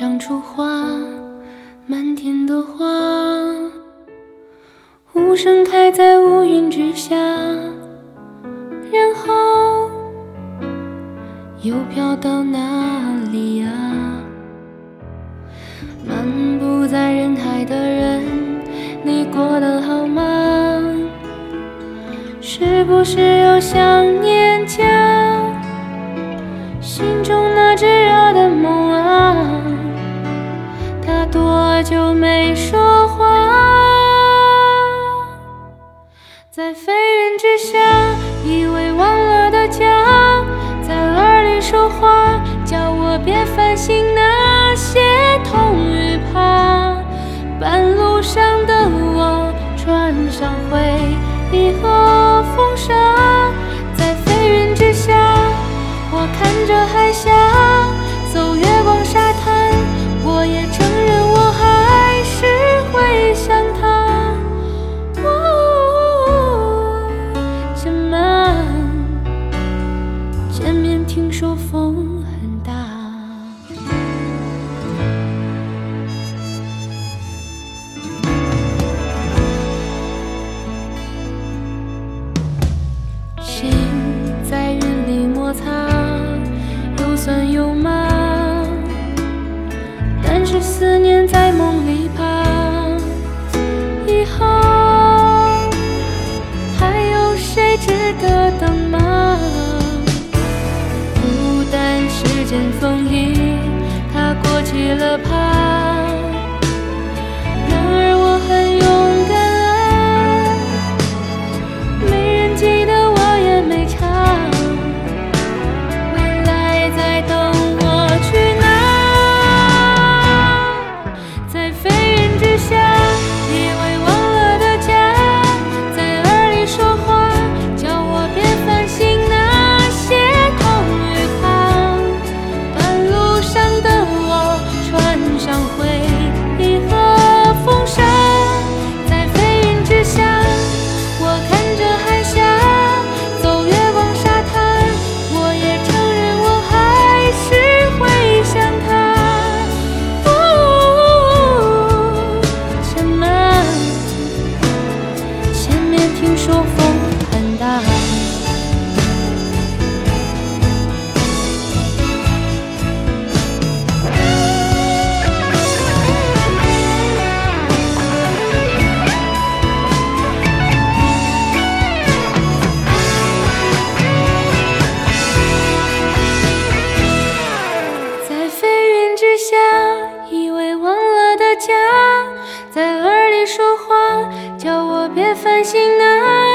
长出花，满天的花，无声开在乌云之下，然后又飘到哪里呀？漫步在人海的人，你过得好吗？是不是又想念飞云之下，以为忘了的家，在耳里说话，叫我别烦心那见面听说风很大。心在云里摩擦，有酸有麻，但是思念 feel a power. 下以为忘了的家，在耳里说话，叫我别烦心呐。